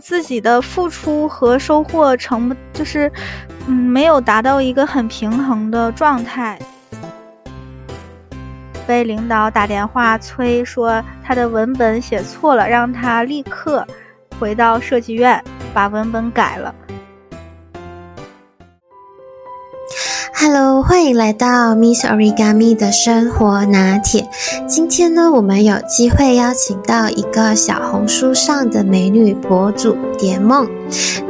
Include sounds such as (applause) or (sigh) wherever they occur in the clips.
自己的付出和收获成就是嗯没有达到一个很平衡的状态。被领导打电话催说他的文本写错了，让他立刻回到设计院把文本改了。Hello，欢迎来到 Miss Origami 的生活拿铁。今天呢，我们有机会邀请到一个小红书上的美女博主蝶梦。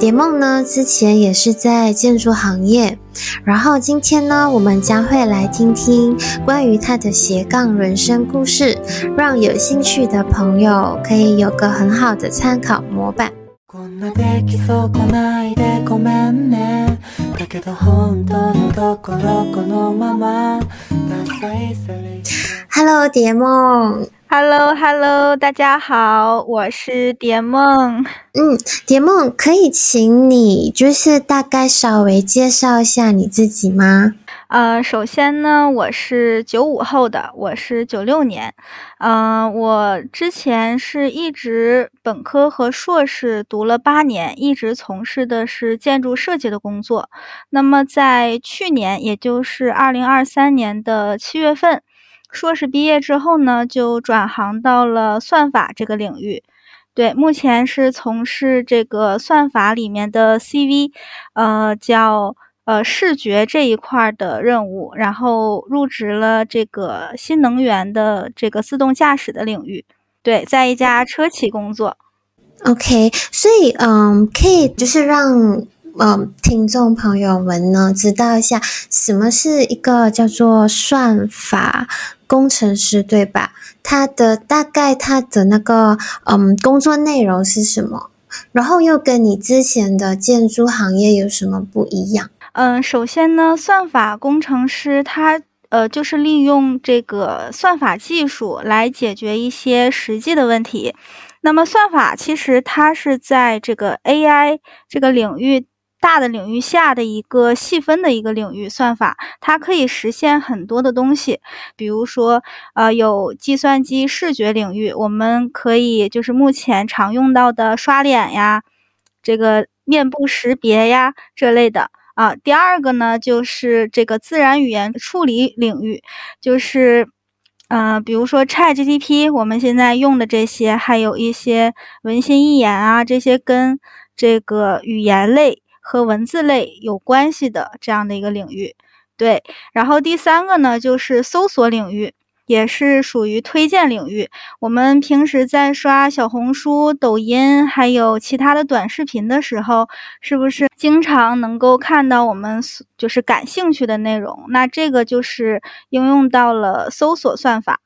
蝶梦呢，之前也是在建筑行业。然后今天呢，我们将会来听听关于她的斜杠人生故事，让有兴趣的朋友可以有个很好的参考模板。Hello，蝶梦。Hello，Hello，大家好，我是蝶梦。嗯，蝶梦，可以请你就是大概稍微介绍一下你自己吗？呃，首先呢，我是九五后的，我是九六年。嗯，我之前是一直本科和硕士读了八年，一直从事的是建筑设计的工作。那么在去年，也就是二零二三年的七月份，硕士毕业之后呢，就转行到了算法这个领域。对，目前是从事这个算法里面的 CV，呃，叫。呃，视觉这一块的任务，然后入职了这个新能源的这个自动驾驶的领域，对，在一家车企工作。OK，所以嗯，可以就是让嗯听众朋友们呢知道一下，什么是一个叫做算法工程师，对吧？他的大概他的那个嗯工作内容是什么？然后又跟你之前的建筑行业有什么不一样？嗯，首先呢，算法工程师他呃就是利用这个算法技术来解决一些实际的问题。那么算法其实它是在这个 AI 这个领域大的领域下的一个细分的一个领域。算法它可以实现很多的东西，比如说呃有计算机视觉领域，我们可以就是目前常用到的刷脸呀，这个面部识别呀这类的。啊，第二个呢，就是这个自然语言处理领域，就是，嗯，比如说 ChatGPT，我们现在用的这些，还有一些文心一言啊，这些跟这个语言类和文字类有关系的这样的一个领域。对，然后第三个呢，就是搜索领域。也是属于推荐领域。我们平时在刷小红书、抖音，还有其他的短视频的时候，是不是经常能够看到我们就是感兴趣的内容？那这个就是应用到了搜索算法，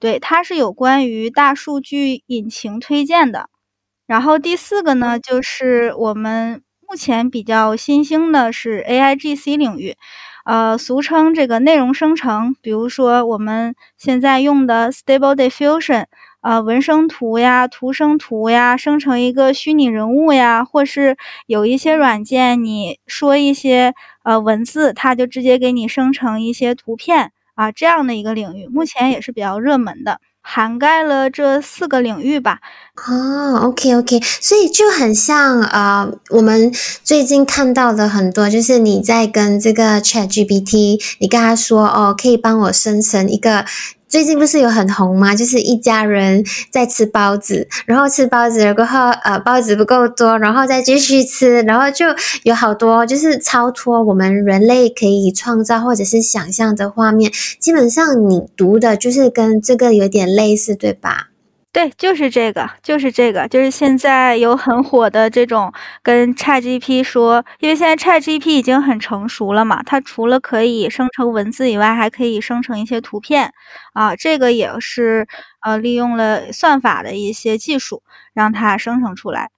对，它是有关于大数据引擎推荐的。然后第四个呢，就是我们目前比较新兴的是 AIGC 领域。呃，俗称这个内容生成，比如说我们现在用的 Stable Diffusion，呃，文生图呀、图生图呀，生成一个虚拟人物呀，或是有一些软件，你说一些呃文字，它就直接给你生成一些图片啊，这样的一个领域，目前也是比较热门的。涵盖了这四个领域吧。哦，OK OK，所以就很像呃，我们最近看到的很多，就是你在跟这个 ChatGPT，你跟他说哦，可以帮我生成一个。最近不是有很红吗？就是一家人在吃包子，然后吃包子过后，呃，包子不够多，然后再继续吃，然后就有好多就是超脱我们人类可以创造或者是想象的画面。基本上你读的就是跟这个有点类似，对吧？对，就是这个，就是这个，就是现在有很火的这种跟 ChatGPT 说，因为现在 ChatGPT 已经很成熟了嘛，它除了可以生成文字以外，还可以生成一些图片。啊，这个也是呃利用了算法的一些技术让它生成出来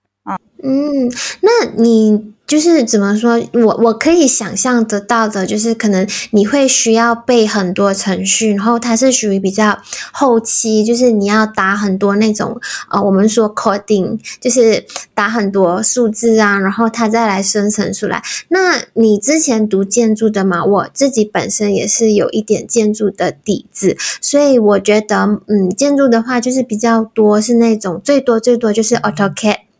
嗯，那你。就是怎么说，我我可以想象得到的，就是可能你会需要背很多程序，然后它是属于比较后期，就是你要打很多那种呃，我们说 coding，就是打很多数字啊，然后它再来生成出来。那你之前读建筑的嘛，我自己本身也是有一点建筑的底子，所以我觉得，嗯，建筑的话就是比较多是那种最多最多就是 AutoCAD。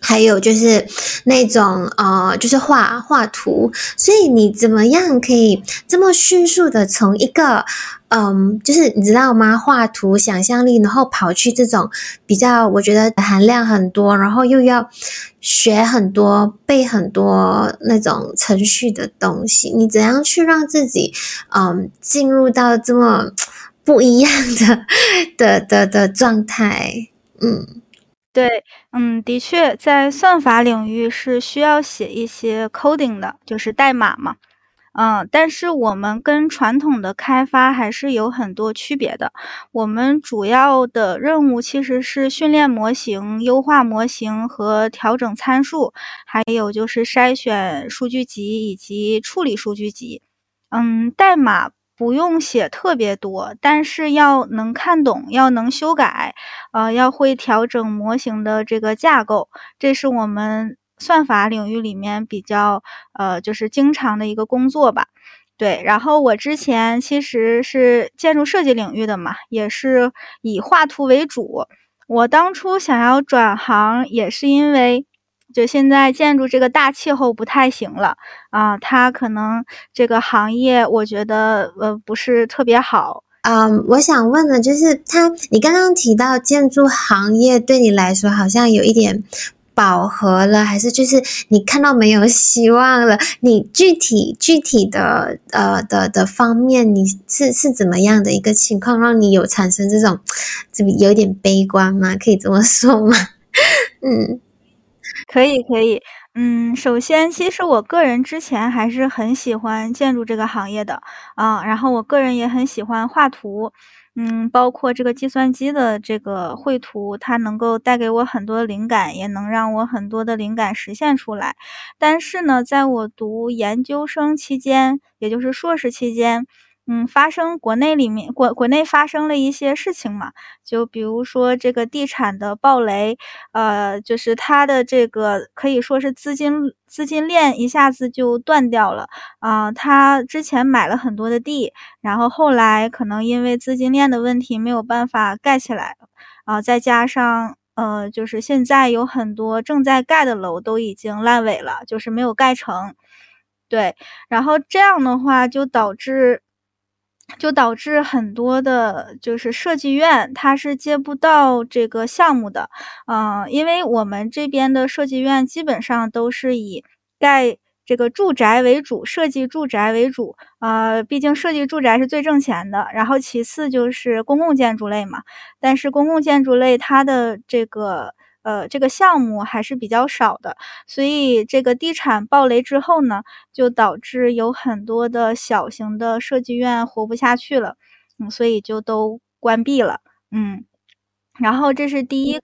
还有就是那种呃，就是画画图，所以你怎么样可以这么迅速的从一个嗯，就是你知道吗？画图想象力，然后跑去这种比较我觉得含量很多，然后又要学很多、背很多那种程序的东西，你怎样去让自己嗯进入到这么不一样的的的的状态？嗯。对，嗯，的确，在算法领域是需要写一些 coding 的，就是代码嘛，嗯，但是我们跟传统的开发还是有很多区别的。我们主要的任务其实是训练模型、优化模型和调整参数，还有就是筛选数据集以及处理数据集。嗯，代码。不用写特别多，但是要能看懂，要能修改，呃，要会调整模型的这个架构，这是我们算法领域里面比较呃，就是经常的一个工作吧。对，然后我之前其实是建筑设计领域的嘛，也是以画图为主。我当初想要转行，也是因为。就现在建筑这个大气候不太行了啊，它可能这个行业我觉得呃不是特别好。嗯，我想问的就是，他你刚刚提到建筑行业对你来说好像有一点饱和了，还是就是你看到没有希望了？你具体具体的呃的的方面，你是是怎么样的一个情况，让你有产生这种这有点悲观吗？可以这么说吗？(laughs) 嗯。可以，可以，嗯，首先，其实我个人之前还是很喜欢建筑这个行业的，啊，然后我个人也很喜欢画图，嗯，包括这个计算机的这个绘图，它能够带给我很多灵感，也能让我很多的灵感实现出来。但是呢，在我读研究生期间，也就是硕士期间。嗯，发生国内里面国国内发生了一些事情嘛，就比如说这个地产的暴雷，呃，就是它的这个可以说是资金资金链一下子就断掉了啊。他之前买了很多的地，然后后来可能因为资金链的问题没有办法盖起来啊，再加上呃，就是现在有很多正在盖的楼都已经烂尾了，就是没有盖成。对，然后这样的话就导致。就导致很多的，就是设计院，它是接不到这个项目的，嗯，因为我们这边的设计院基本上都是以盖这个住宅为主，设计住宅为主，呃，毕竟设计住宅是最挣钱的，然后其次就是公共建筑类嘛，但是公共建筑类它的这个。呃，这个项目还是比较少的，所以这个地产暴雷之后呢，就导致有很多的小型的设计院活不下去了，嗯，所以就都关闭了，嗯，然后这是第一个，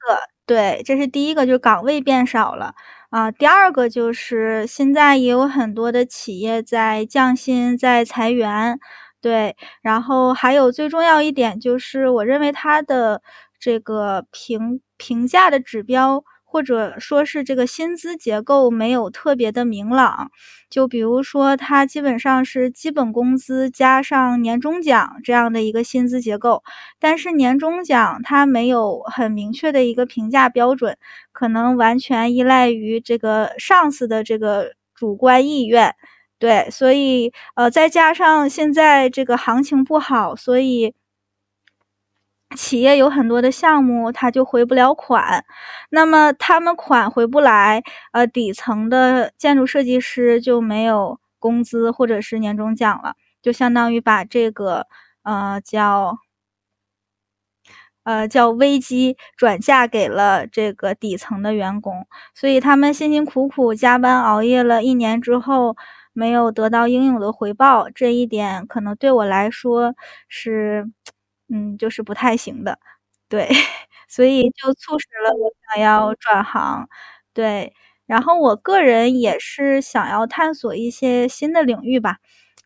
对，这是第一个，就是岗位变少了。啊。第二个就是现在也有很多的企业在降薪，在裁员，对，然后还有最重要一点就是，我认为它的这个评。评价的指标，或者说是这个薪资结构没有特别的明朗。就比如说，它基本上是基本工资加上年终奖这样的一个薪资结构，但是年终奖它没有很明确的一个评价标准，可能完全依赖于这个上司的这个主观意愿。对，所以呃，再加上现在这个行情不好，所以。企业有很多的项目，他就回不了款，那么他们款回不来，呃，底层的建筑设计师就没有工资或者是年终奖了，就相当于把这个呃叫呃叫危机转嫁给了这个底层的员工，所以他们辛辛苦苦加班熬夜了一年之后，没有得到应有的回报，这一点可能对我来说是。嗯，就是不太行的，对，(laughs) 所以就促使了我想要转行，对，然后我个人也是想要探索一些新的领域吧。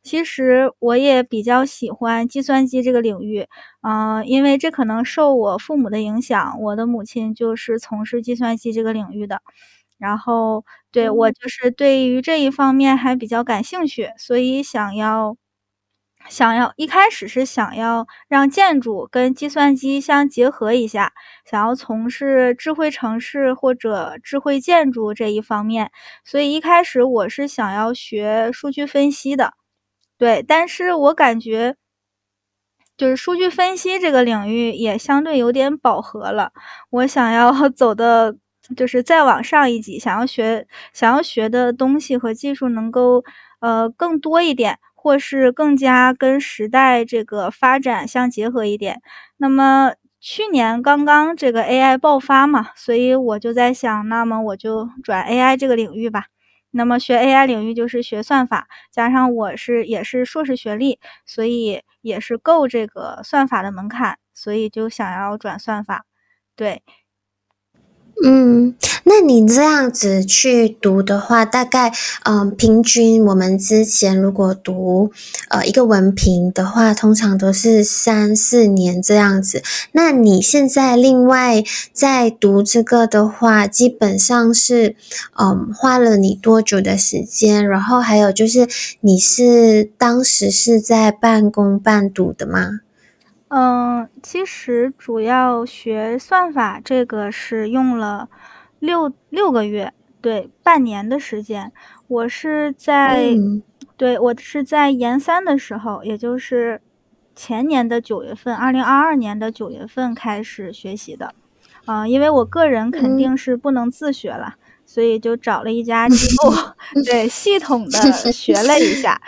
其实我也比较喜欢计算机这个领域，嗯，因为这可能受我父母的影响，我的母亲就是从事计算机这个领域的，然后对我就是对于这一方面还比较感兴趣，所以想要。想要一开始是想要让建筑跟计算机相结合一下，想要从事智慧城市或者智慧建筑这一方面，所以一开始我是想要学数据分析的，对，但是我感觉就是数据分析这个领域也相对有点饱和了，我想要 (laughs) 走的就是再往上一级，想要学想要学的东西和技术能够呃更多一点。或是更加跟时代这个发展相结合一点。那么去年刚刚这个 AI 爆发嘛，所以我就在想，那么我就转 AI 这个领域吧。那么学 AI 领域就是学算法，加上我是也是硕士学历，所以也是够这个算法的门槛，所以就想要转算法。对。嗯，那你这样子去读的话，大概嗯，平均我们之前如果读呃一个文凭的话，通常都是三四年这样子。那你现在另外在读这个的话，基本上是嗯花了你多久的时间？然后还有就是你是当时是在半工半读的吗？嗯，其实主要学算法这个是用了六六个月，对，半年的时间。我是在，对我是在研三的时候，也就是前年的九月份，二零二二年的九月份开始学习的。嗯，因为我个人肯定是不能自学了，所以就找了一家机构，(laughs) 对，系统的学了一下，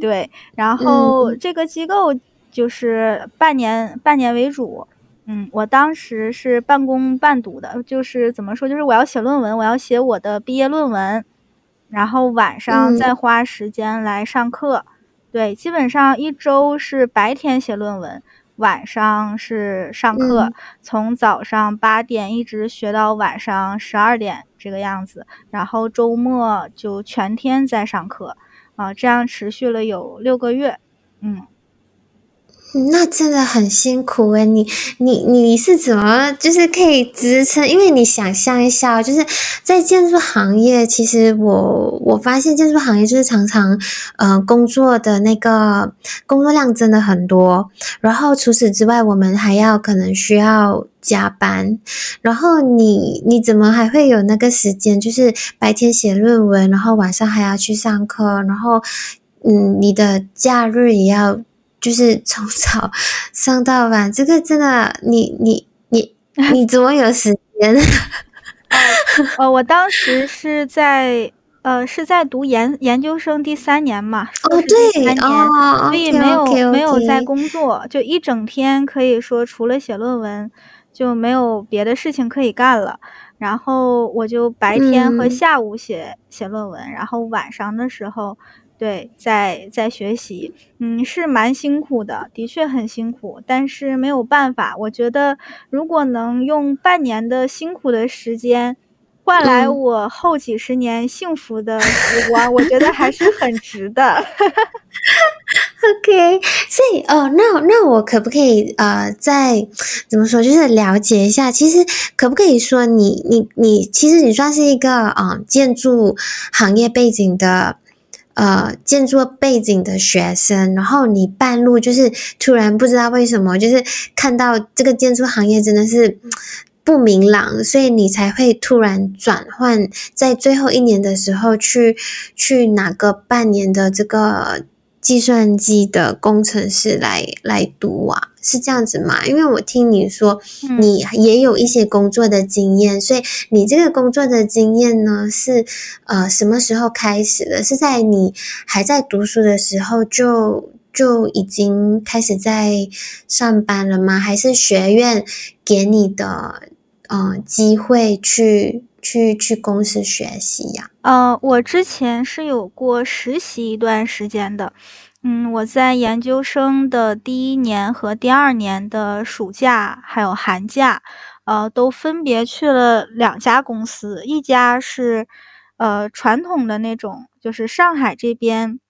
对，然后这个机构。就是半年半年为主，嗯，我当时是半工半读的，就是怎么说，就是我要写论文，我要写我的毕业论文，然后晚上再花时间来上课，对，基本上一周是白天写论文，晚上是上课，从早上八点一直学到晚上十二点这个样子，然后周末就全天在上课，啊，这样持续了有六个月，嗯。那真的很辛苦诶，你你你是怎么就是可以支撑？因为你想象一下，就是在建筑行业，其实我我发现建筑行业就是常常呃工作的那个工作量真的很多，然后除此之外，我们还要可能需要加班，然后你你怎么还会有那个时间？就是白天写论文，然后晚上还要去上课，然后嗯，你的假日也要。就是从早上到晚，这个真的，你你你 (laughs) 你怎么有时间？呃，我当时是在呃是在读研研究生第三年嘛，哦对，哦，所以没有没有在工作，就一整天可以说除了写论文就没有别的事情可以干了。然后我就白天和下午写写论文，然后晚上的时候。对，在在学习，嗯，是蛮辛苦的，的确很辛苦，但是没有办法。我觉得，如果能用半年的辛苦的时间，换来我后几十年幸福的时光，我觉得还是很值的。(laughs) OK，所以哦，那那我可不可以呃，再怎么说，就是了解一下，其实可不可以说，你你你，其实你算是一个嗯，建筑行业背景的。呃，建筑背景的学生，然后你半路就是突然不知道为什么，就是看到这个建筑行业真的是不明朗，所以你才会突然转换，在最后一年的时候去去哪个半年的这个。计算机的工程师来来读啊，是这样子吗？因为我听你说你也有一些工作的经验，所以你这个工作的经验呢，是呃什么时候开始的？是在你还在读书的时候就就已经开始在上班了吗？还是学院给你的呃机会去？去去公司学习呀？呃，我之前是有过实习一段时间的。嗯，我在研究生的第一年和第二年的暑假还有寒假，呃，都分别去了两家公司。一家是呃传统的那种，就是上海这边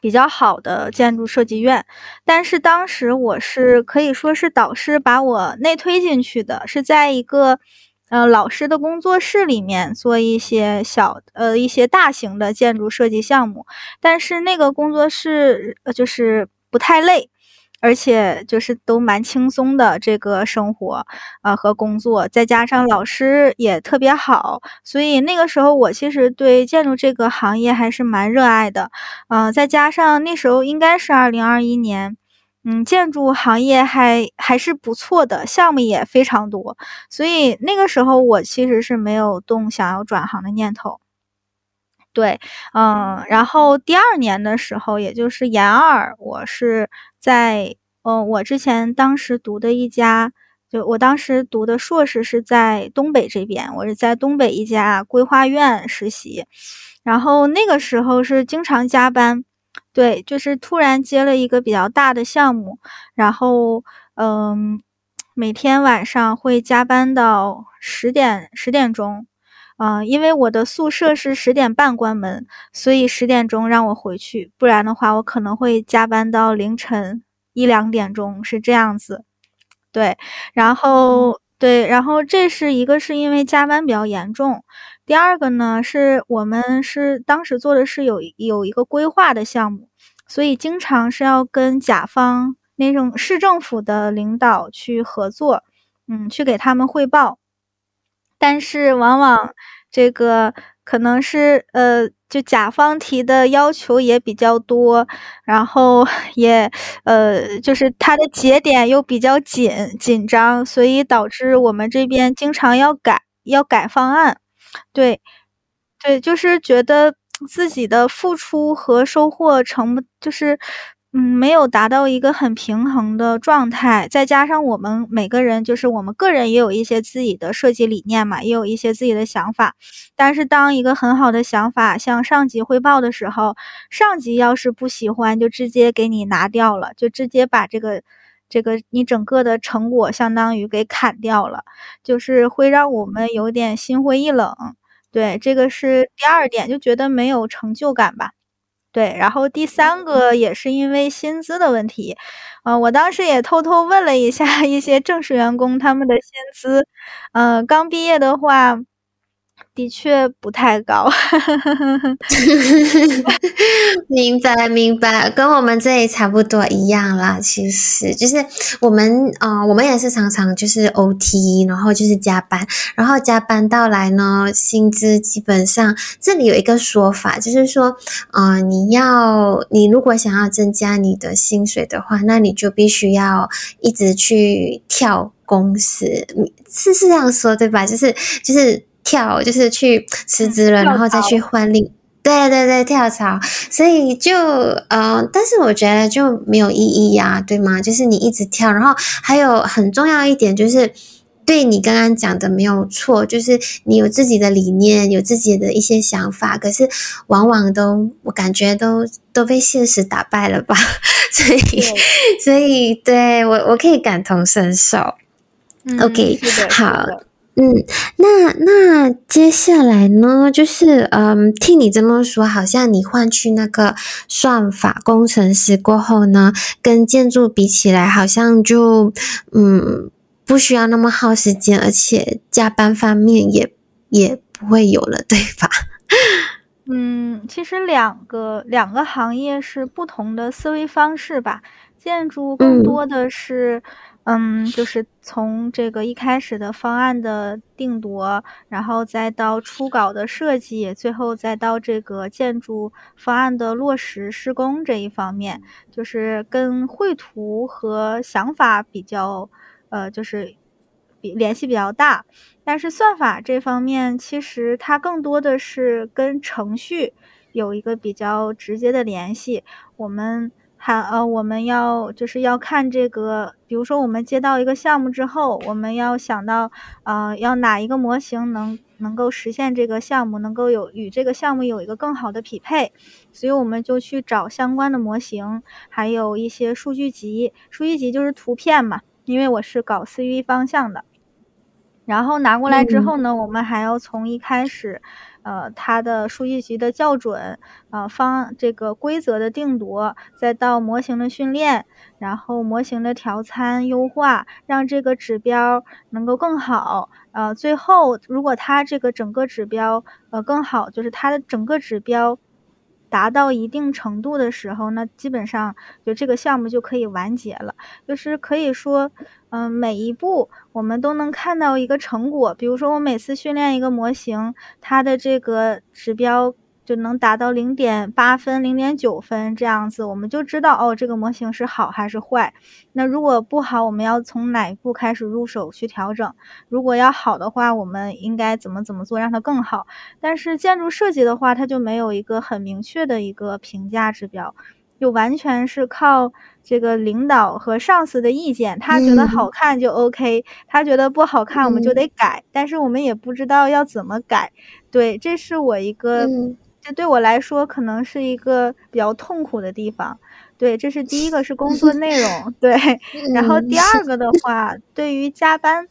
比较好的建筑设计院，但是当时我是可以说是导师把我内推进去的，是在一个。呃，老师的工作室里面做一些小呃一些大型的建筑设计项目，但是那个工作室就是不太累。而且就是都蛮轻松的这个生活，啊和工作，再加上老师也特别好，所以那个时候我其实对建筑这个行业还是蛮热爱的，嗯，再加上那时候应该是二零二一年，嗯，建筑行业还还是不错的，项目也非常多，所以那个时候我其实是没有动想要转行的念头。对，嗯，然后第二年的时候，也就是研二，我是在，嗯，我之前当时读的一家，就我当时读的硕士是在东北这边，我是在东北一家规划院实习，然后那个时候是经常加班，对，就是突然接了一个比较大的项目，然后，嗯，每天晚上会加班到十点十点钟。嗯，因为我的宿舍是十点半关门，所以十点钟让我回去，不然的话我可能会加班到凌晨一两点钟，是这样子。对，然后对，然后这是一个是因为加班比较严重，第二个呢是我们是当时做的是有有一个规划的项目，所以经常是要跟甲方那种市政府的领导去合作，嗯，去给他们汇报。但是往往这个可能是呃，就甲方提的要求也比较多，然后 (laughs) 也呃，就是它的节点又比较紧紧张，所以导致我们这边经常要改要改方案。对，对，就是觉得自己的付出和收获成不就是。嗯，没有达到一个很平衡的状态，再加上我们每个人，就是我们个人也有一些自己的设计理念嘛，也有一些自己的想法。但是当一个很好的想法向上级汇报的时候，上级要是不喜欢，就直接给你拿掉了，就直接把这个这个你整个的成果相当于给砍掉了，就是会让我们有点心灰意冷。对，这个是第二点，就觉得没有成就感吧。对，然后第三个也是因为薪资的问题，呃，我当时也偷偷问了一下 (laughs) 一些正式员工他们的薪资，呃，刚毕业的话。的确不太高，(laughs) 明白明白，跟我们这里差不多一样啦。其实就是我们啊，我们也是常常就是 OT，然后就是加班，然后加班到来呢，薪资基本上这里有一个说法，就是说，呃，你要你如果想要增加你的薪水的话，那你就必须要一直去跳公司，是是这样说对吧？就是就是。跳就是去辞职了，然后再去换另对对对跳槽，所以就呃，但是我觉得就没有意义呀，对吗？就是你一直跳，然后还有很重要一点就是，对你刚刚讲的没有错，就是你有自己的理念，有自己的一些想法，可是往往都我感觉都都被现实打败了吧，所 (laughs) 以所以对我我可以感同身受。OK，好。嗯，那那接下来呢？就是嗯，听你这么说，好像你换去那个算法工程师过后呢，跟建筑比起来，好像就嗯不需要那么耗时间，而且加班方面也也不会有了，对吧？(laughs) 嗯，其实两个两个行业是不同的思维方式吧。建筑更多的是。嗯，就是从这个一开始的方案的定夺，然后再到初稿的设计，最后再到这个建筑方案的落实施工这一方面，就是跟绘图和想法比较，呃，就是比联系比较大。但是算法这方面，其实它更多的是跟程序有一个比较直接的联系。我们。还呃，我们要就是要看这个，比如说我们接到一个项目之后，我们要想到，呃，要哪一个模型能能够实现这个项目，能够有与这个项目有一个更好的匹配，所以我们就去找相关的模型，还有一些数据集，数据集就是图片嘛，因为我是搞 CV 方向的，然后拿过来之后呢，我们还要从一开始。呃，它的数据集的校准，呃，方这个规则的定夺，再到模型的训练，然后模型的调参优化，让这个指标能够更好。呃，最后如果它这个整个指标呃更好，就是它的整个指标达到一定程度的时候，那基本上就这个项目就可以完结了。就是可以说，嗯，每一步我们都能看到一个成果。比如说，我每次训练一个模型，它的这个指标。就能达到零点八分、零点九分这样子，我们就知道哦，这个模型是好还是坏。那如果不好，我们要从哪一步开始入手去调整？如果要好的话，我们应该怎么怎么做让它更好？但是建筑设计的话，它就没有一个很明确的一个评价指标，就完全是靠这个领导和上司的意见，他觉得好看就 OK，他觉得不好看我们就得改，但是我们也不知道要怎么改。对，这是我一个。这对我来说可能是一个比较痛苦的地方，对，这是第一个是工作内容，(laughs) 对，然后第二个的话，对于加班，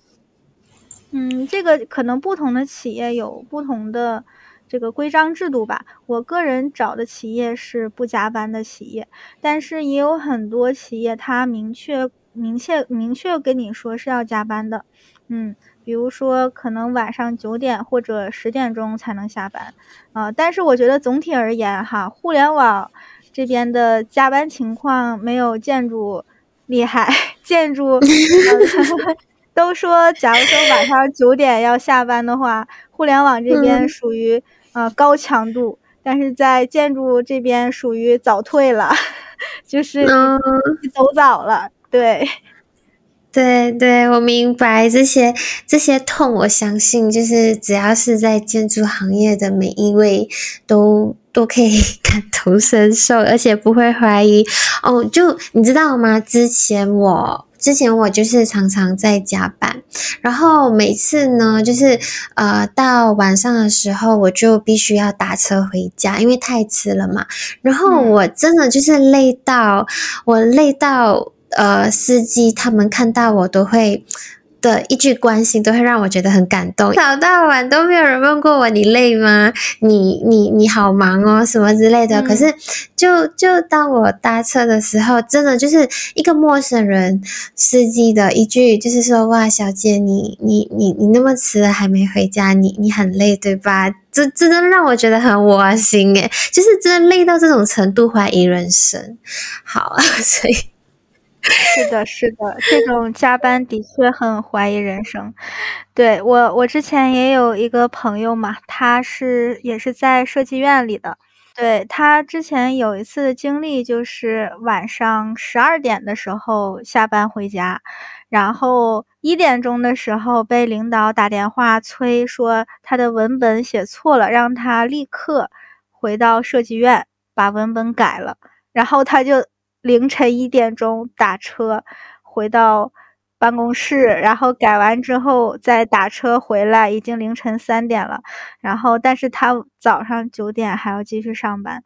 嗯，这个可能不同的企业有不同的这个规章制度吧。我个人找的企业是不加班的企业，但是也有很多企业它明确、明确、明确跟你说是要加班的，嗯。比如说，可能晚上九点或者十点钟才能下班，啊，但是我觉得总体而言，哈，互联网这边的加班情况没有建筑厉害。(laughs) 建筑 (laughs) 都说，假如说晚上九点要下班的话，互联网这边属于呃高强度，但是在建筑这边属于早退了，(laughs) 就是你走早了，对。(laughs) 对对，我明白这些这些痛，我相信就是只要是在建筑行业的每一位都都可以 (laughs) 感同身受，而且不会怀疑哦。就你知道吗？之前我之前我就是常常在加班，然后每次呢，就是呃到晚上的时候，我就必须要打车回家，因为太迟了嘛。然后我真的就是累到我累到。呃，司机他们看到我都会的一句关心，都会让我觉得很感动。早到晚都没有人问过我你累吗？你你你好忙哦，什么之类的。可是就就当我搭车的时候，真的就是一个陌生人司机的一句，就是说哇，小姐你你你你那么迟了还没回家，你你很累对吧？这真的让我觉得很窝心诶，就是真的累到这种程度，怀疑人生。好，(laughs) 所以。是的，是的，这种加班的确很怀疑人生。对我，我之前也有一个朋友嘛，他是也是在设计院里的。对他之前有一次的经历，就是晚上十二点的时候下班回家，然后一点钟的时候被领导打电话催说他的文本写错了，让他立刻回到设计院把文本改了，然后他就。凌晨一点钟打车回到办公室，然后改完之后再打车回来，已经凌晨三点了。然后，但是他早上九点还要继续上班，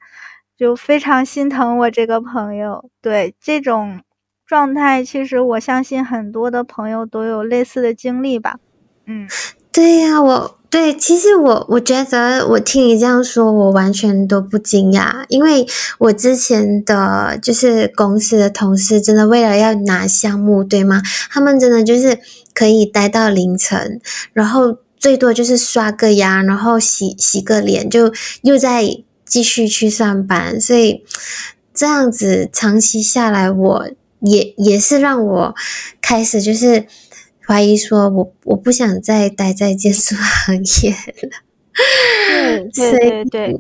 就非常心疼我这个朋友。对这种状态，其实我相信很多的朋友都有类似的经历吧。嗯，对呀，我。对，其实我我觉得我听你这样说，我完全都不惊讶，因为我之前的就是公司的同事，真的为了要拿项目，对吗？他们真的就是可以待到凌晨，然后最多就是刷个牙，然后洗洗个脸，就又在继续去上班。所以这样子长期下来，我也也是让我开始就是。怀疑说，我我不想再待在建筑行业了。(laughs) 嗯，对对对，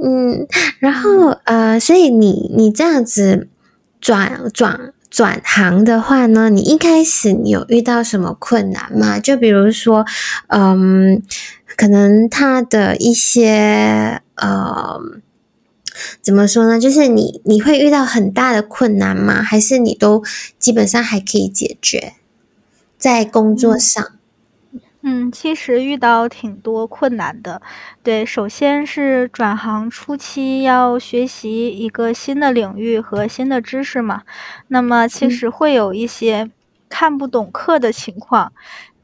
嗯，然后呃，所以你你这样子转转转行的话呢，你一开始你有遇到什么困难吗？就比如说，嗯，可能他的一些呃，怎么说呢？就是你你会遇到很大的困难吗？还是你都基本上还可以解决？在工作上，嗯，其实遇到挺多困难的。对，首先是转行初期要学习一个新的领域和新的知识嘛，那么其实会有一些看不懂课的情况。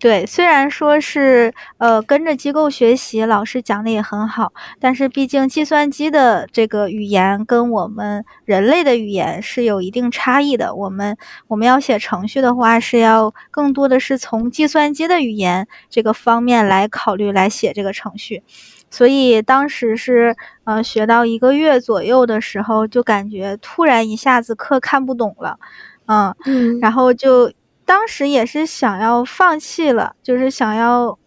对，虽然说是呃跟着机构学习，老师讲的也很好，但是毕竟计算机的这个语言跟我们人类的语言是有一定差异的。我们我们要写程序的话，是要更多的是从计算机的语言这个方面来考虑来写这个程序。所以当时是呃学到一个月左右的时候，就感觉突然一下子课看不懂了，嗯嗯，然后就当时也是想要放弃了，就是想要。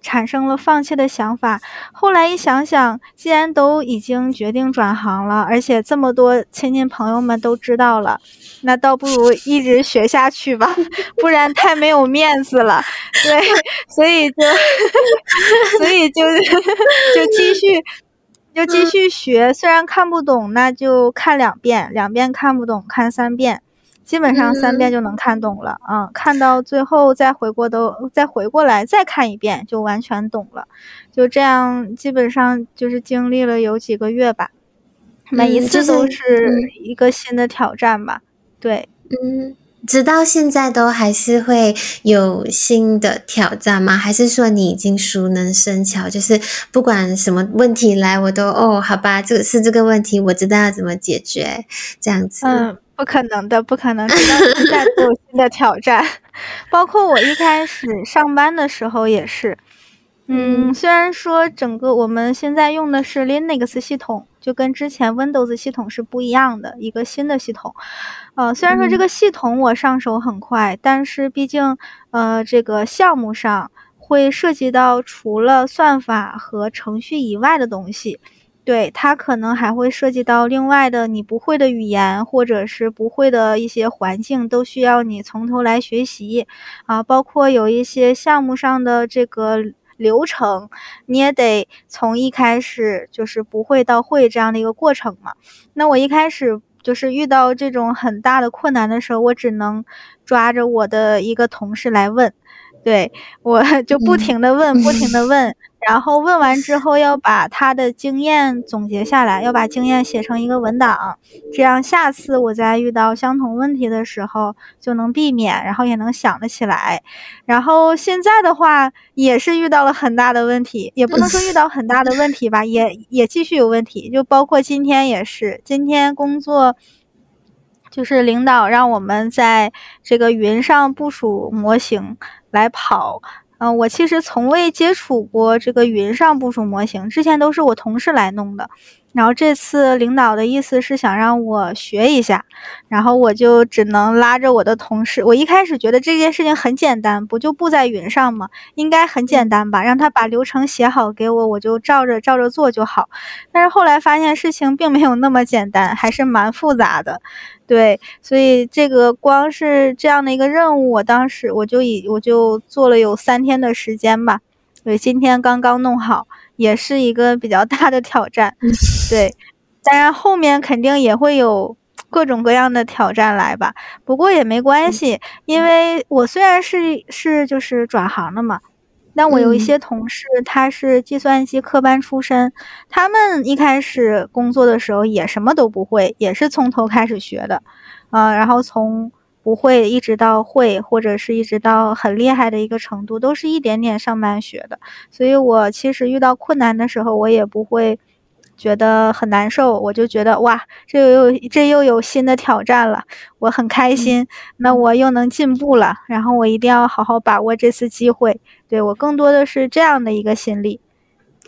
产生了放弃的想法，后来一想想，既然都已经决定转行了，而且这么多亲戚朋友们都知道了，那倒不如一直学下去吧，(laughs) 不然太没有面子了。对，所以就，(laughs) 所以就就继续就继续学，虽然看不懂，那就看两遍，两遍看不懂，看三遍。基本上三遍就能看懂了啊！看到最后再回过头，再回过来再看一遍，就完全懂了。就这样，基本上就是经历了有几个月吧，每一次都是一个新的挑战吧。对，嗯，直到现在都还是会有新的挑战吗？还是说你已经熟能生巧，就是不管什么问题来，我都哦，好吧，这个是这个问题，我知道要怎么解决，这样子。嗯。不可能的，不可能！直到现在都有新的挑战，(laughs) 包括我一开始上班的时候也是。嗯，虽然说整个我们现在用的是 Linux 系统，就跟之前 Windows 系统是不一样的一个新的系统。呃，虽然说这个系统我上手很快，但是毕竟呃这个项目上会涉及到除了算法和程序以外的东西。对它可能还会涉及到另外的你不会的语言，或者是不会的一些环境，都需要你从头来学习啊。包括有一些项目上的这个流程，你也得从一开始就是不会到会这样的一个过程嘛。那我一开始就是遇到这种很大的困难的时候，我只能抓着我的一个同事来问，对我 (laughs) 就不停的问，不停的问。然后问完之后，要把他的经验总结下来，要把经验写成一个文档，这样下次我再遇到相同问题的时候就能避免，然后也能想得起来。然后现在的话，也是遇到了很大的问题，也不能说遇到很大的问题吧，也也继续有问题，就包括今天也是，今天工作就是领导让我们在这个云上部署模型来跑。嗯，我其实从未接触过这个云上部署模型，之前都是我同事来弄的。然后这次领导的意思是想让我学一下，然后我就只能拉着我的同事。我一开始觉得这件事情很简单，不就布在云上吗？应该很简单吧？让他把流程写好给我，我就照着照着做就好。但是后来发现事情并没有那么简单，还是蛮复杂的。对，所以这个光是这样的一个任务，我当时我就已我就做了有三天的时间吧。对，今天刚刚弄好。也是一个比较大的挑战，(laughs) 对，当然后面肯定也会有各种各样的挑战来吧。不过也没关系，因为我虽然是是就是转行了嘛，但我有一些同事他是计算机科班出身，他们一开始工作的时候也什么都不会，也是从头开始学的，呃，然后从。不会一直到会，或者是一直到很厉害的一个程度，都是一点点上班学的。所以我其实遇到困难的时候，我也不会觉得很难受，我就觉得哇，这又有这又有新的挑战了，我很开心。那我又能进步了，然后我一定要好好把握这次机会。对我更多的是这样的一个心理。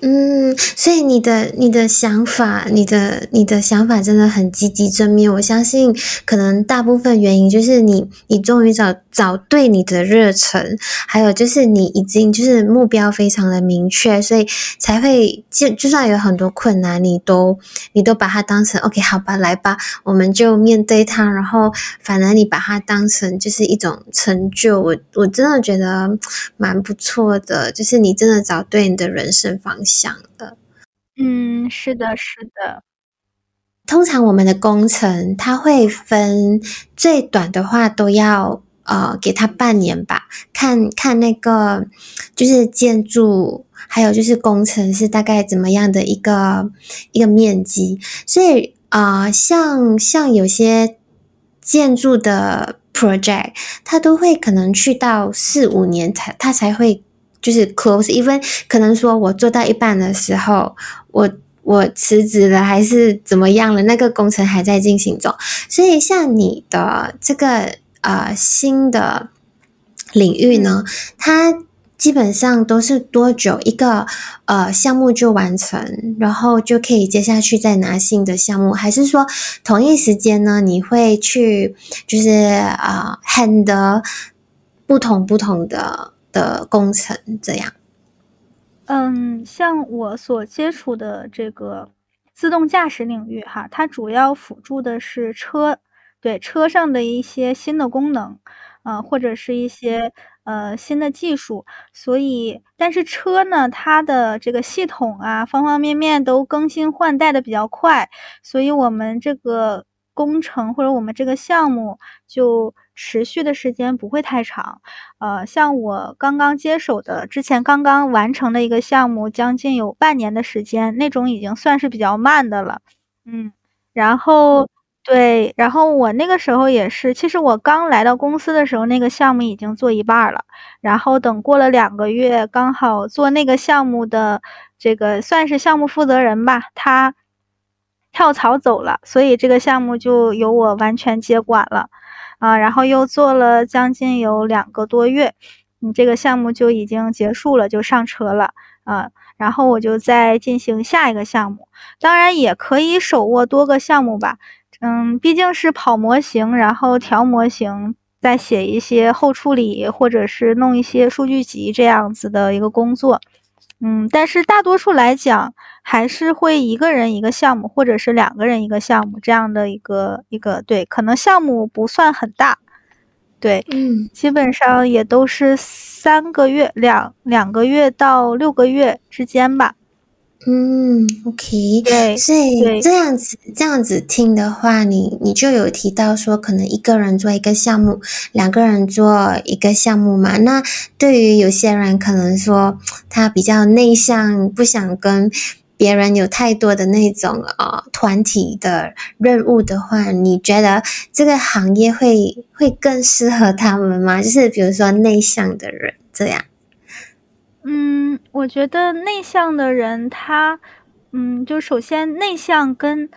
嗯，所以你的你的想法，你的你的想法真的很积极正面。我相信，可能大部分原因就是你你终于找找对你的热忱，还有就是你已经就是目标非常的明确，所以才会就就算有很多困难，你都你都把它当成 OK，好吧，来吧，我们就面对它。然后，反而你把它当成就是一种成就，我我真的觉得蛮不错的，就是你真的找对你的人生方向。想的，嗯，是的，是的。通常我们的工程，它会分最短的话都要呃给他半年吧，看看那个就是建筑，还有就是工程是大概怎么样的一个一个面积。所以啊，像像有些建筑的 project，它都会可能去到四五年才它才会。就是 close，even 可能说我做到一半的时候，我我辞职了还是怎么样了，那个工程还在进行中。所以像你的这个呃新的领域呢，它基本上都是多久一个呃项目就完成，然后就可以接下去再拿新的项目，还是说同一时间呢？你会去就是啊 handle 不同不同的的工程这样？嗯，像我所接触的这个自动驾驶领域哈，它主要辅助的是车，对车上的一些新的功能，呃，或者是一些呃新的技术。所以，但是车呢，它的这个系统啊，方方面面都更新换代的比较快，所以我们这个工程或者我们这个项目就。持续的时间不会太长，呃，像我刚刚接手的，之前刚刚完成的一个项目，将近有半年的时间，那种已经算是比较慢的了，嗯，然后对，然后我那个时候也是，其实我刚来到公司的时候，那个项目已经做一半了，然后等过了两个月，刚好做那个项目的这个算是项目负责人吧，他跳槽走了，所以这个项目就由我完全接管了。啊，然后又做了将近有两个多月，你这个项目就已经结束了，就上车了啊。然后我就再进行下一个项目，当然也可以手握多个项目吧。嗯，毕竟是跑模型，然后调模型，再写一些后处理，或者是弄一些数据集这样子的一个工作。嗯，但是大多数来讲，还是会一个人一个项目，或者是两个人一个项目这样的一个一个对，可能项目不算很大，对，嗯，基本上也都是三个月两两个月到六个月之间吧。嗯，OK，对，所以这样子这样子听的话，你你就有提到说，可能一个人做一个项目，两个人做一个项目嘛。那对于有些人可能说他比较内向，不想跟别人有太多的那种呃团体的任务的话，你觉得这个行业会会更适合他们吗？就是比如说内向的人这样。嗯，我觉得内向的人，他，嗯，就首先内向跟，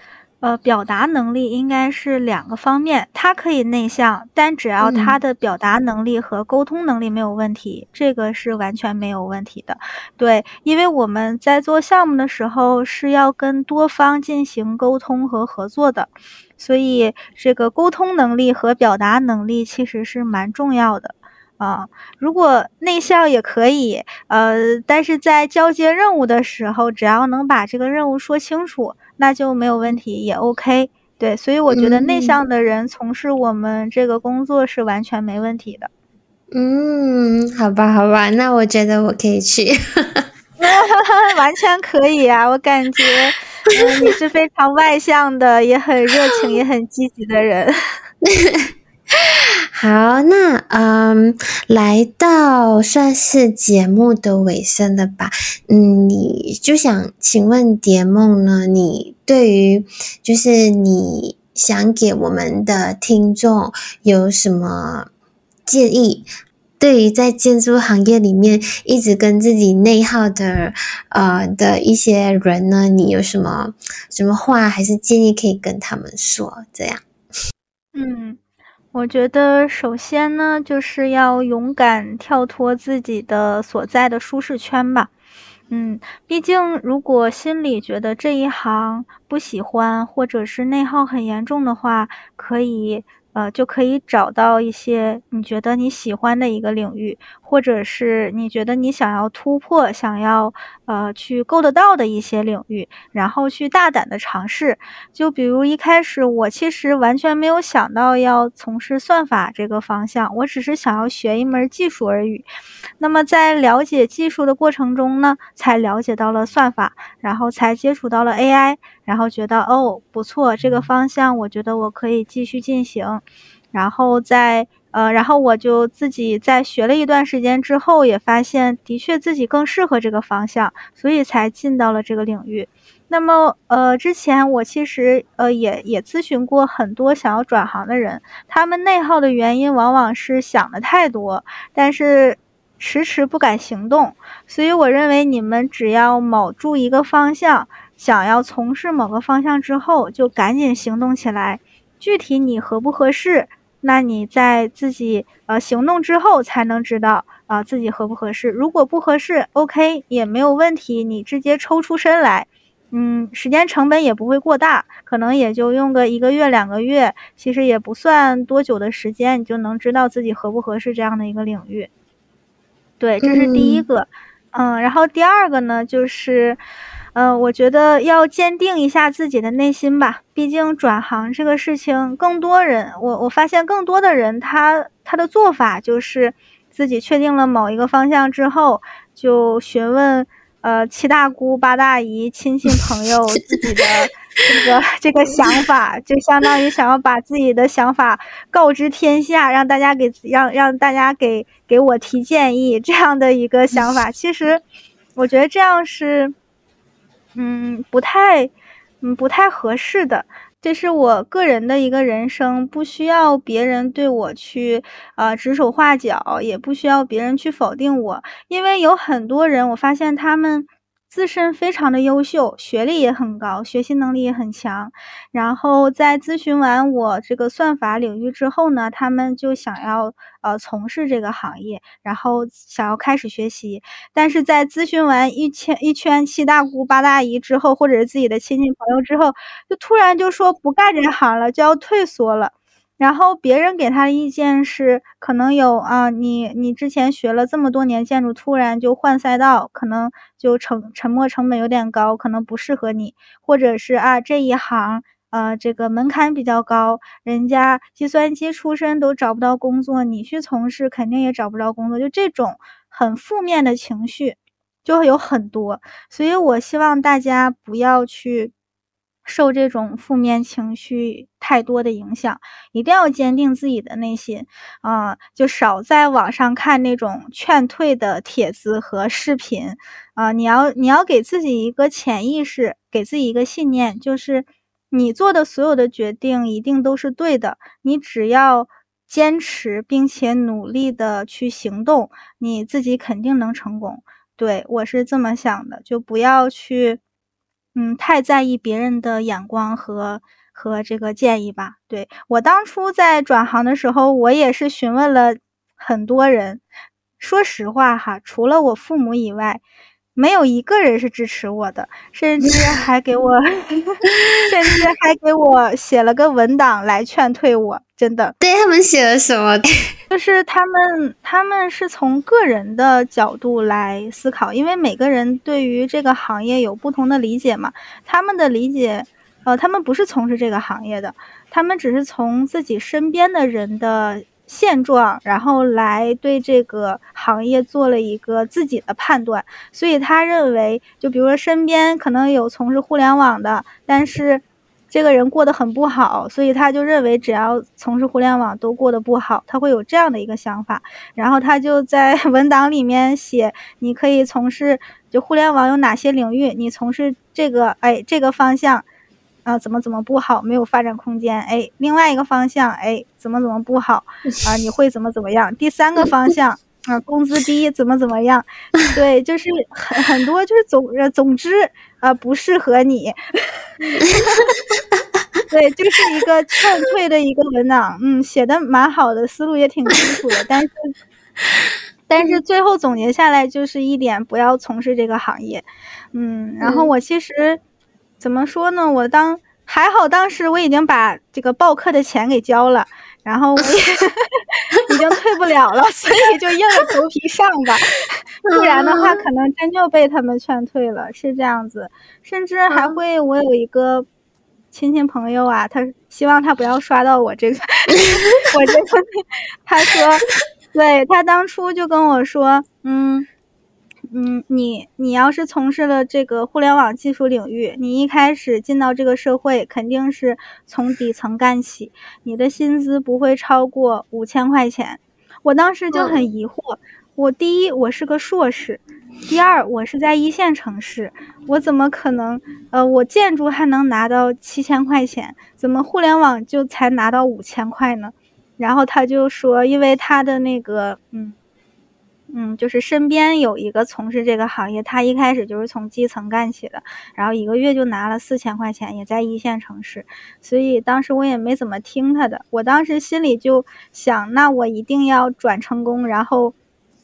呃，表达能力应该是两个方面。他可以内向，但只要他的表达能力和沟通能力没有问题，这个是完全没有问题的。对，因为我们在做项目的时候是要跟多方进行沟通和合作的，所以这个沟通能力和表达能力其实是蛮重要的。啊，如果内向也可以，呃，但是在交接任务的时候，只要能把这个任务说清楚，那就没有问题，也 OK。对，所以我觉得内向的人从事我们这个工作是完全没问题的。嗯，好吧，好吧，那我觉得我可以去，(laughs) (laughs) 完全可以啊！我感觉你是非常外向的，也很热情，也很积极的人。(laughs) 好，那嗯，来到算是节目的尾声了吧？嗯，你就想请问蝶梦呢？你对于就是你想给我们的听众有什么建议？对于在建筑行业里面一直跟自己内耗的呃的一些人呢，你有什么什么话还是建议可以跟他们说？这样，嗯。我觉得首先呢，就是要勇敢跳脱自己的所在的舒适圈吧。嗯，毕竟如果心里觉得这一行不喜欢，或者是内耗很严重的话，可以。呃，就可以找到一些你觉得你喜欢的一个领域，或者是你觉得你想要突破、想要呃去够得到的一些领域，然后去大胆的尝试。就比如一开始我其实完全没有想到要从事算法这个方向，我只是想要学一门技术而已。那么在了解技术的过程中呢，才了解到了算法，然后才接触到了 AI。然后觉得哦不错，这个方向我觉得我可以继续进行，然后在呃，然后我就自己在学了一段时间之后，也发现的确自己更适合这个方向，所以才进到了这个领域。那么呃，之前我其实呃也也咨询过很多想要转行的人，他们内耗的原因往往是想的太多，但是迟迟不敢行动。所以我认为你们只要卯住一个方向。想要从事某个方向之后，就赶紧行动起来。具体你合不合适，那你在自己呃行动之后才能知道啊自己合不合适。如果不合适，OK 也没有问题，你直接抽出身来，嗯，时间成本也不会过大，可能也就用个一个月两个月，其实也不算多久的时间，你就能知道自己合不合适这样的一个领域。对，这是第一个，嗯，然后第二个呢，就是，嗯，我觉得要坚定一下自己的内心吧。毕竟转行这个事情，更多人，我我发现更多的人，他他的做法就是自己确定了某一个方向之后，就询问。呃，七大姑八大姨、亲戚朋友 (laughs) 自己的这个这个想法，就相当于想要把自己的想法告知天下，让大家给让让大家给给我提建议，这样的一个想法。其实，我觉得这样是，嗯，不太，嗯，不太合适的。这是我个人的一个人生，不需要别人对我去啊指手画脚，也不需要别人去否定我，因为有很多人，我发现他们。自身非常的优秀，学历也很高，学习能力也很强。然后在咨询完我这个算法领域之后呢，他们就想要呃从事这个行业，然后想要开始学习。但是在咨询完一圈一圈七大姑八大姨之后，或者是自己的亲戚朋友之后，就突然就说不干这行了，就要退缩了。然后别人给他的意见是，可能有啊，你你之前学了这么多年建筑，突然就换赛道，可能就沉沉没成本有点高，可能不适合你，或者是啊这一行呃这个门槛比较高，人家计算机出身都找不到工作，你去从事肯定也找不着工作，就这种很负面的情绪就会有很多，所以我希望大家不要去。受这种负面情绪太多的影响，一定要坚定自己的内心啊！就少在网上看那种劝退的帖子和视频啊！你要你要给自己一个潜意识，给自己一个信念，就是你做的所有的决定一定都是对的。你只要坚持并且努力的去行动，你自己肯定能成功。对我是这么想的，就不要去。嗯，太在意别人的眼光和和这个建议吧。对我当初在转行的时候，我也是询问了很多人。说实话哈，除了我父母以外。没有一个人是支持我的，甚至还给我，(laughs) 甚至还给我写了个文档来劝退我。真的，对他们写了什么？(laughs) 就是他们，他们是从个人的角度来思考，因为每个人对于这个行业有不同的理解嘛。他们的理解，呃，他们不是从事这个行业的，他们只是从自己身边的人的。现状，然后来对这个行业做了一个自己的判断，所以他认为，就比如说身边可能有从事互联网的，但是这个人过得很不好，所以他就认为只要从事互联网都过得不好，他会有这样的一个想法，然后他就在 (laughs) 文档里面写，你可以从事就互联网有哪些领域，你从事这个哎这个方向。啊，怎么怎么不好，没有发展空间。哎，另外一个方向，哎，怎么怎么不好 (laughs) 啊？你会怎么怎么样？第三个方向啊，工资低，怎么怎么样？(laughs) 对，就是很很多，就是总总之啊，不适合你。(laughs) 对，就是一个劝退的一个文档，嗯，写的蛮好的，思路也挺清楚的，但是但是最后总结下来就是一点，不要从事这个行业。嗯，然后我其实。怎么说呢？我当还好，当时我已经把这个报课的钱给交了，然后我也 (laughs) 已经退不了了，所以就硬着头皮上吧。不然的话，可能真就被他们劝退了。是这样子，甚至还会，我有一个亲戚朋友啊，他希望他不要刷到我这个，(laughs) 我这个，他说，对他当初就跟我说，嗯。嗯，你你要是从事了这个互联网技术领域，你一开始进到这个社会，肯定是从底层干起，你的薪资不会超过五千块钱。我当时就很疑惑，我第一我是个硕士，第二我是在一线城市，我怎么可能？呃，我建筑还能拿到七千块钱，怎么互联网就才拿到五千块呢？然后他就说，因为他的那个，嗯。嗯，就是身边有一个从事这个行业，他一开始就是从基层干起的，然后一个月就拿了四千块钱，也在一线城市，所以当时我也没怎么听他的。我当时心里就想，那我一定要转成功，然后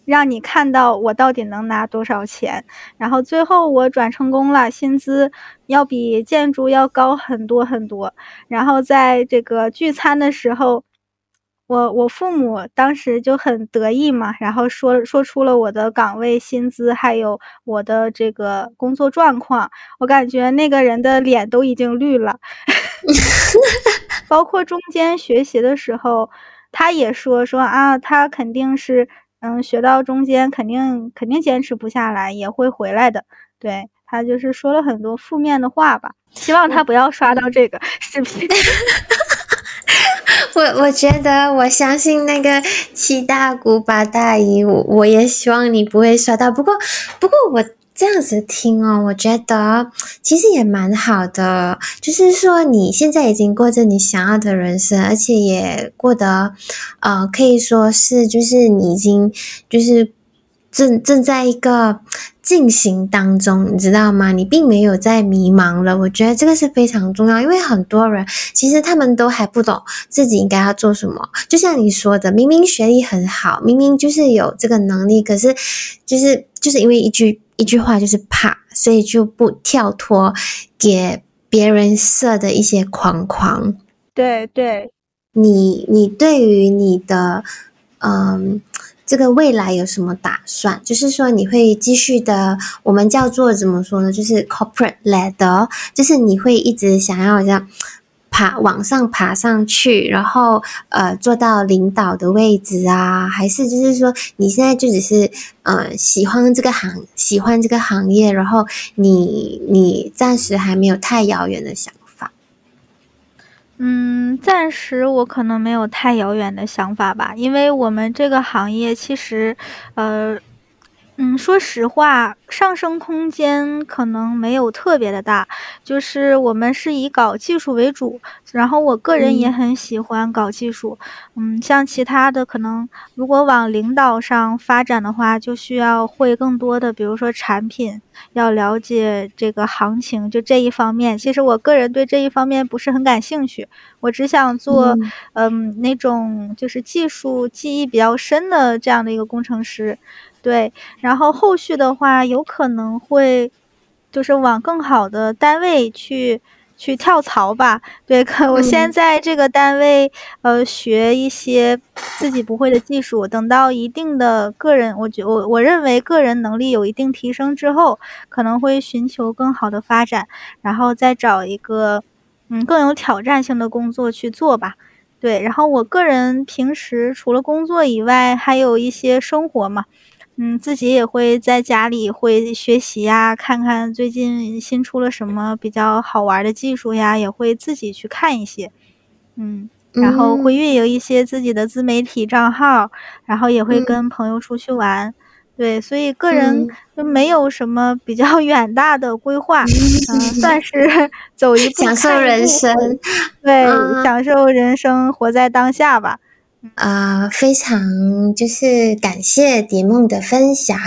让你看到我到底能拿多少钱。然后最后我转成功了，薪资要比建筑要高很多很多。然后在这个聚餐的时候。我我父母当时就很得意嘛，然后说说出了我的岗位薪资，还有我的这个工作状况。我感觉那个人的脸都已经绿了，(laughs) 包括中间学习的时候，他也说说啊，他肯定是嗯，学到中间肯定肯定坚持不下来，也会回来的。对他就是说了很多负面的话吧，希望他不要刷到这个视频。(laughs) 我我觉得，我相信那个七大姑八大姨，我我也希望你不会刷到。不过，不过我这样子听哦，我觉得其实也蛮好的。就是说，你现在已经过着你想要的人生，而且也过得，呃，可以说是，就是你已经就是正正在一个。进行当中，你知道吗？你并没有在迷茫了。我觉得这个是非常重要，因为很多人其实他们都还不懂自己应该要做什么。就像你说的，明明学历很好，明明就是有这个能力，可是就是就是因为一句一句话就是怕，所以就不跳脱给别人设的一些框框。对对，你你对于你的嗯。这个未来有什么打算？就是说你会继续的，我们叫做怎么说呢？就是 corporate ladder，就是你会一直想要这样爬往上爬上去，然后呃做到领导的位置啊？还是就是说你现在就只是呃喜欢这个行，喜欢这个行业，然后你你暂时还没有太遥远的想。嗯，暂时我可能没有太遥远的想法吧，因为我们这个行业其实，呃。嗯，说实话，上升空间可能没有特别的大，就是我们是以搞技术为主，然后我个人也很喜欢搞技术。嗯，像其他的可能，如果往领导上发展的话，就需要会更多的，比如说产品，要了解这个行情，就这一方面。其实我个人对这一方面不是很感兴趣，我只想做，嗯，那种就是技术记忆比较深的这样的一个工程师。对，然后后续的话，有可能会，就是往更好的单位去去跳槽吧。对，可我先在这个单位，呃，学一些自己不会的技术，等到一定的个人，我觉我我认为个人能力有一定提升之后，可能会寻求更好的发展，然后再找一个，嗯，更有挑战性的工作去做吧。对，然后我个人平时除了工作以外，还有一些生活嘛。嗯，自己也会在家里会学习呀，看看最近新出了什么比较好玩的技术呀，也会自己去看一些。嗯，然后会运营一些自己的自媒体账号，然后也会跟朋友出去玩。对，所以个人就没有什么比较 (laughs) 远大的规划，(laughs) 嗯，算是走一步享受人生。对，享受人生，活在当下吧。啊，非常就是感谢蝶梦的分享，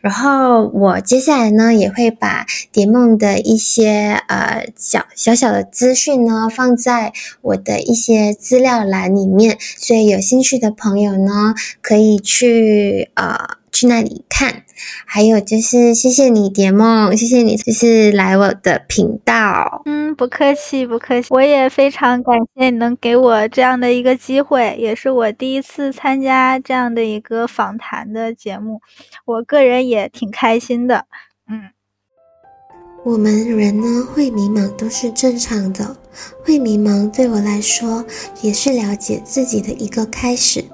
然后我接下来呢也会把蝶梦的一些呃小小小的资讯呢放在我的一些资料栏里面，所以有兴趣的朋友呢可以去呃。去那里看，还有就是谢谢你蝶梦，谢谢你就是来我的频道。嗯，不客气不客气，我也非常感谢你能给我这样的一个机会，也是我第一次参加这样的一个访谈的节目，我个人也挺开心的。嗯，我们人呢会迷茫都是正常的，会迷茫对我来说也是了解自己的一个开始。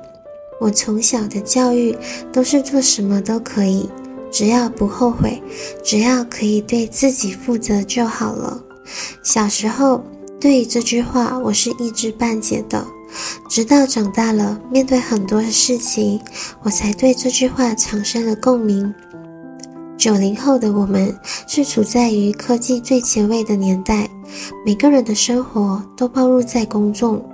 我从小的教育都是做什么都可以，只要不后悔，只要可以对自己负责就好了。小时候对这句话我是一知半解的，直到长大了，面对很多事情，我才对这句话产生了共鸣。九零后的我们是处在于科技最前卫的年代，每个人的生活都暴露在公众。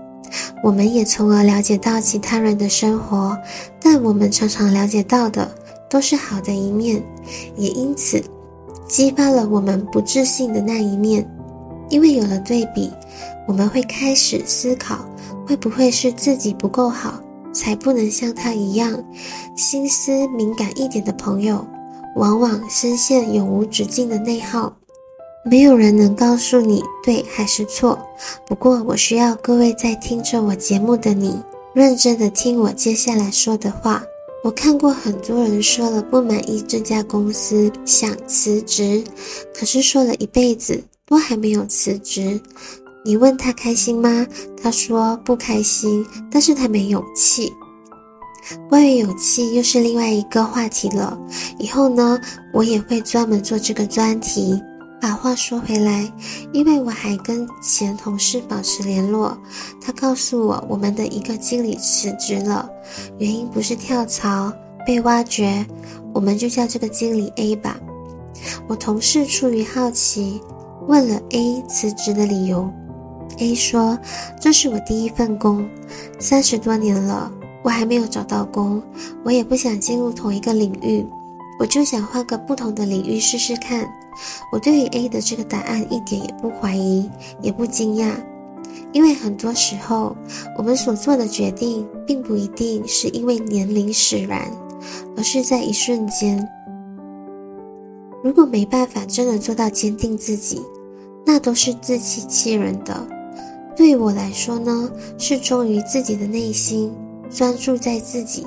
我们也从而了解到其他人的生活，但我们常常了解到的都是好的一面，也因此激发了我们不自信的那一面。因为有了对比，我们会开始思考，会不会是自己不够好，才不能像他一样？心思敏感一点的朋友，往往深陷永无止境的内耗。没有人能告诉你对还是错。不过，我需要各位在听着我节目的你，认真的听我接下来说的话。我看过很多人说了不满意这家公司，想辞职，可是说了一辈子都还没有辞职。你问他开心吗？他说不开心，但是他没勇气。关于勇气，又是另外一个话题了。以后呢，我也会专门做这个专题。把话说回来，因为我还跟前同事保持联络，他告诉我我们的一个经理辞职了，原因不是跳槽被挖掘，我们就叫这个经理 A 吧。我同事出于好奇，问了 A 辞职的理由，A 说这是我第一份工，三十多年了，我还没有找到工，我也不想进入同一个领域。我就想换个不同的领域试试看。我对于 A 的这个答案一点也不怀疑，也不惊讶，因为很多时候我们所做的决定，并不一定是因为年龄使然，而是在一瞬间。如果没办法真的做到坚定自己，那都是自欺欺人的。对我来说呢，是忠于自己的内心，专注在自己。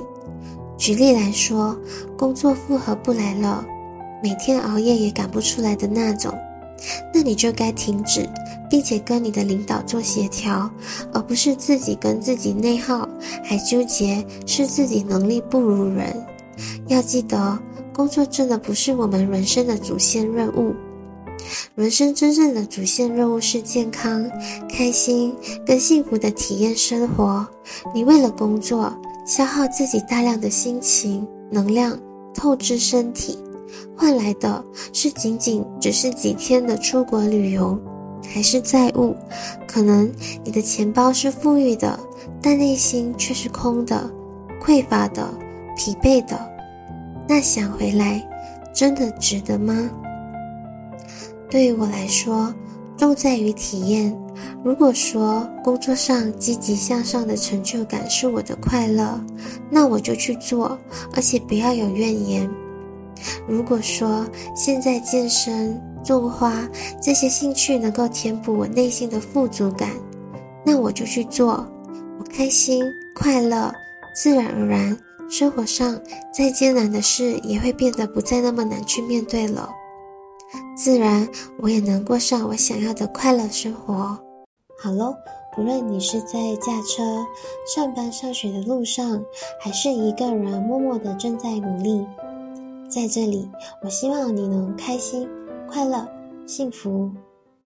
举例来说，工作负荷不来了，每天熬夜也赶不出来的那种，那你就该停止，并且跟你的领导做协调，而不是自己跟自己内耗，还纠结是自己能力不如人。要记得，工作真的不是我们人生的主线任务，人生真正的主线任务是健康、开心跟幸福的体验生活。你为了工作。消耗自己大量的心情能量，透支身体，换来的是仅仅只是几天的出国旅游，还是债务？可能你的钱包是富裕的，但内心却是空的、匮乏的、疲惫的。那想回来，真的值得吗？对于我来说，重在于体验。如果说工作上积极向上的成就感是我的快乐，那我就去做，而且不要有怨言。如果说现在健身、种花这些兴趣能够填补我内心的富足感，那我就去做，我开心快乐，自然而然，生活上再艰难的事也会变得不再那么难去面对了，自然我也能过上我想要的快乐生活。好喽，不论你是在驾车、上班、上学的路上，还是一个人默默的正在努力，在这里，我希望你能开心、快乐、幸福。